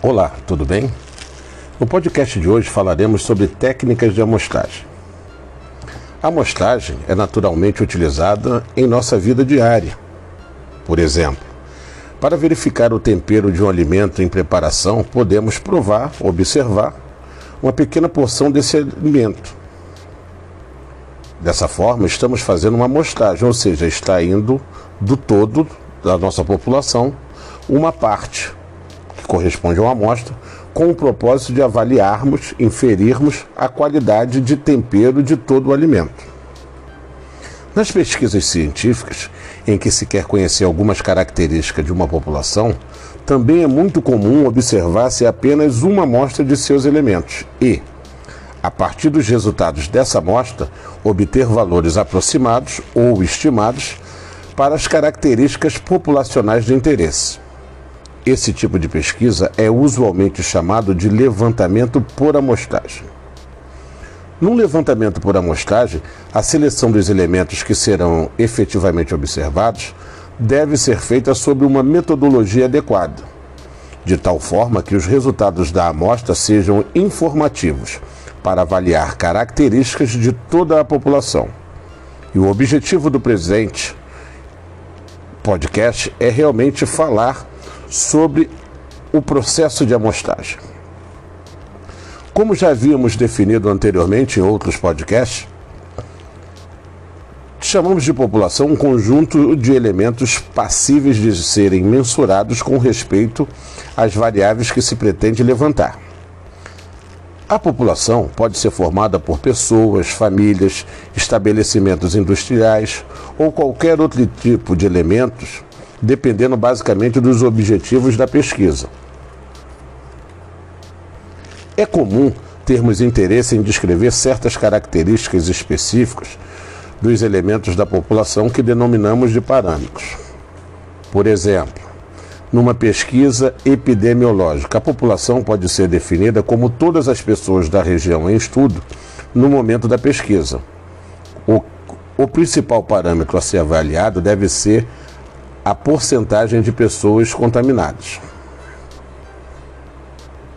Olá, tudo bem? No podcast de hoje falaremos sobre técnicas de amostragem. A amostragem é naturalmente utilizada em nossa vida diária. Por exemplo, para verificar o tempero de um alimento em preparação, podemos provar, observar uma pequena porção desse alimento. Dessa forma, estamos fazendo uma amostragem, ou seja, extraindo do todo da nossa população uma parte, corresponde a uma amostra, com o propósito de avaliarmos, inferirmos a qualidade de tempero de todo o alimento. Nas pesquisas científicas, em que se quer conhecer algumas características de uma população, também é muito comum observar-se apenas uma amostra de seus elementos e, a partir dos resultados dessa amostra, obter valores aproximados ou estimados para as características populacionais de interesse. Esse tipo de pesquisa é usualmente chamado de levantamento por amostragem. Num levantamento por amostragem, a seleção dos elementos que serão efetivamente observados deve ser feita sob uma metodologia adequada, de tal forma que os resultados da amostra sejam informativos para avaliar características de toda a população. E o objetivo do presente podcast é realmente falar sobre o processo de amostragem. Como já havíamos definido anteriormente em outros podcasts, chamamos de população um conjunto de elementos passíveis de serem mensurados com respeito às variáveis que se pretende levantar. A população pode ser formada por pessoas, famílias, estabelecimentos industriais ou qualquer outro tipo de elementos, dependendo basicamente dos objetivos da pesquisa. É comum termos interesse em descrever certas características específicas dos elementos da população que denominamos de parâmetros. Por exemplo, numa pesquisa epidemiológica. A população pode ser definida como todas as pessoas da região em estudo no momento da pesquisa. O, o principal parâmetro a ser avaliado deve ser a porcentagem de pessoas contaminadas.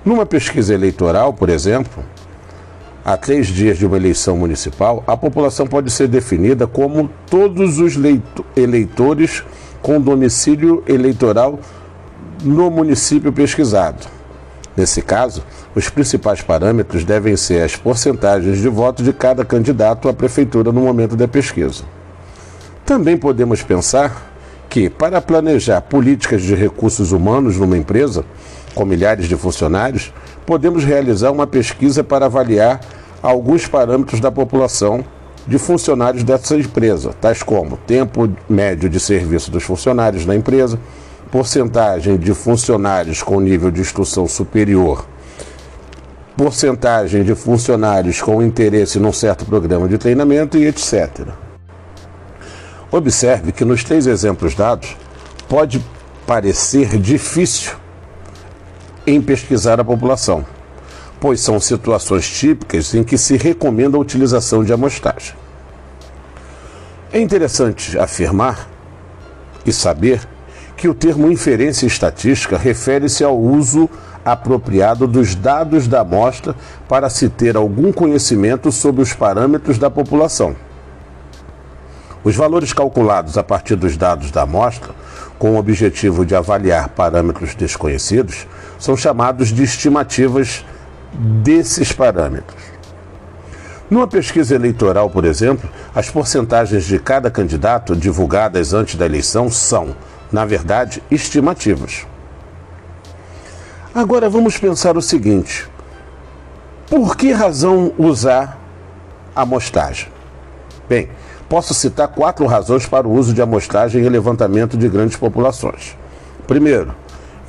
Numa pesquisa eleitoral, por exemplo, a três dias de uma eleição municipal, a população pode ser definida como todos os eleitores com domicílio eleitoral no município pesquisado. Nesse caso, os principais parâmetros devem ser as porcentagens de voto de cada candidato à prefeitura no momento da pesquisa. Também podemos pensar que, para planejar políticas de recursos humanos numa empresa, com milhares de funcionários, podemos realizar uma pesquisa para avaliar alguns parâmetros da população de funcionários dessa empresa, tais como tempo médio de serviço dos funcionários na empresa, porcentagem de funcionários com nível de instrução superior, porcentagem de funcionários com interesse num certo programa de treinamento e etc. Observe que nos três exemplos dados pode parecer difícil em pesquisar a população, pois são situações típicas em que se recomenda a utilização de amostragem. É interessante afirmar e saber que o termo inferência estatística refere-se ao uso apropriado dos dados da amostra para se ter algum conhecimento sobre os parâmetros da população. Os valores calculados a partir dos dados da amostra, com o objetivo de avaliar parâmetros desconhecidos, são chamados de estimativas desses parâmetros. Numa pesquisa eleitoral, por exemplo, as porcentagens de cada candidato divulgadas antes da eleição são na verdade, estimativas. Agora vamos pensar o seguinte: por que razão usar amostragem? Bem, posso citar quatro razões para o uso de amostragem em levantamento de grandes populações. Primeiro,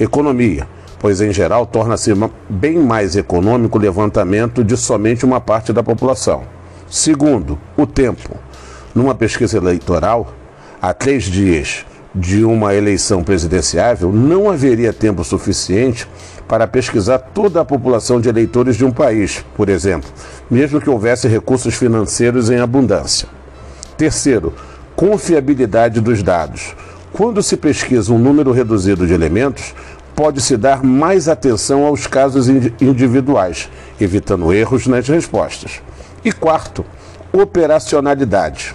economia, pois em geral torna-se bem mais econômico o levantamento de somente uma parte da população. Segundo, o tempo. Numa pesquisa eleitoral, há três dias de uma eleição presidenciável, não haveria tempo suficiente para pesquisar toda a população de eleitores de um país, por exemplo, mesmo que houvesse recursos financeiros em abundância. Terceiro, confiabilidade dos dados. Quando se pesquisa um número reduzido de elementos, pode-se dar mais atenção aos casos individuais, evitando erros nas respostas. E quarto, operacionalidade,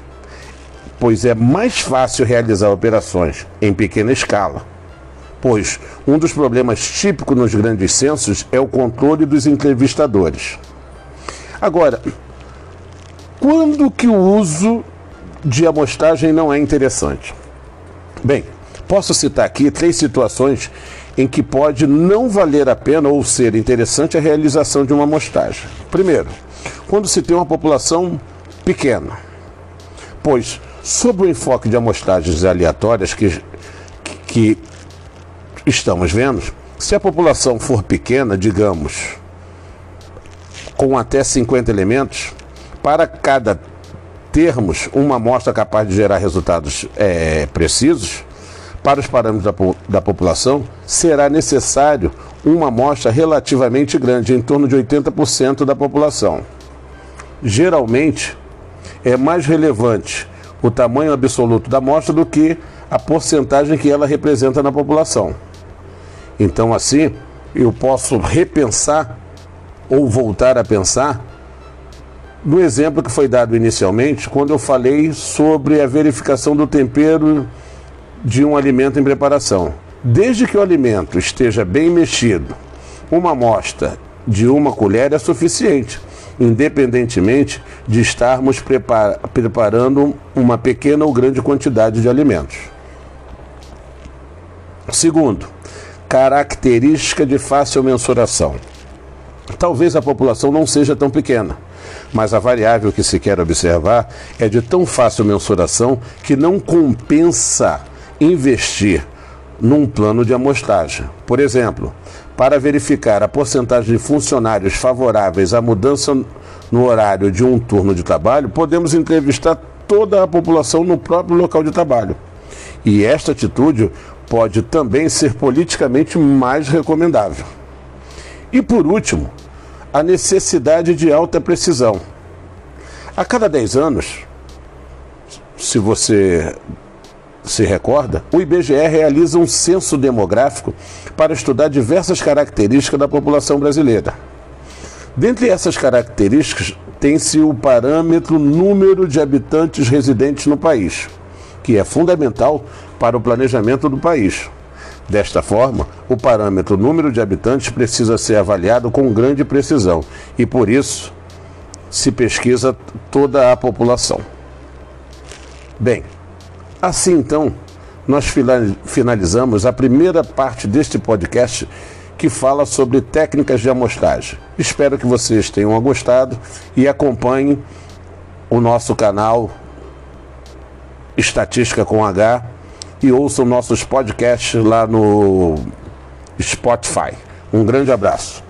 pois é mais fácil realizar operações em pequena escala. Pois um dos problemas típicos nos grandes censos é o controle dos entrevistadores. Agora, quando que o uso de amostragem não é interessante? Bem, posso citar aqui três situações em que pode não valer a pena ou ser interessante a realização de uma amostragem. Primeiro, quando se tem uma população pequena, pois, sob o enfoque de amostragens aleatórias que, que estamos vendo, se a população for pequena, digamos, com até 50 elementos, para cada termos uma amostra capaz de gerar resultados é, precisos, para os parâmetros da, da população, será necessário uma amostra relativamente grande, em torno de 80% da população. Geralmente, é mais relevante o tamanho absoluto da amostra do que a porcentagem que ela representa na população. Então, assim, eu posso repensar ou voltar a pensar no exemplo que foi dado inicialmente, quando eu falei sobre a verificação do tempero de um alimento em preparação. Desde que o alimento esteja bem mexido, uma amostra de uma colher é suficiente, independentemente de estarmos prepar preparando uma pequena ou grande quantidade de alimentos. Segundo, característica de fácil mensuração. Talvez a população não seja tão pequena, mas a variável que se quer observar é de tão fácil mensuração que não compensa investir num plano de amostragem. Por exemplo, para verificar a porcentagem de funcionários favoráveis à mudança no horário de um turno de trabalho, podemos entrevistar toda a população no próprio local de trabalho. E esta atitude pode também ser politicamente mais recomendável. E por último, a necessidade de alta precisão. A cada 10 anos, se você se recorda, o IBGE realiza um censo demográfico para estudar diversas características da população brasileira. Dentre essas características, tem-se o parâmetro número de habitantes residentes no país, que é fundamental para o planejamento do país. Desta forma, o parâmetro número de habitantes precisa ser avaliado com grande precisão e, por isso, se pesquisa toda a população. Bem, assim então, nós finalizamos a primeira parte deste podcast que fala sobre técnicas de amostragem. Espero que vocês tenham gostado e acompanhem o nosso canal Estatística com H e ouçam nossos podcasts lá no Spotify. Um grande abraço.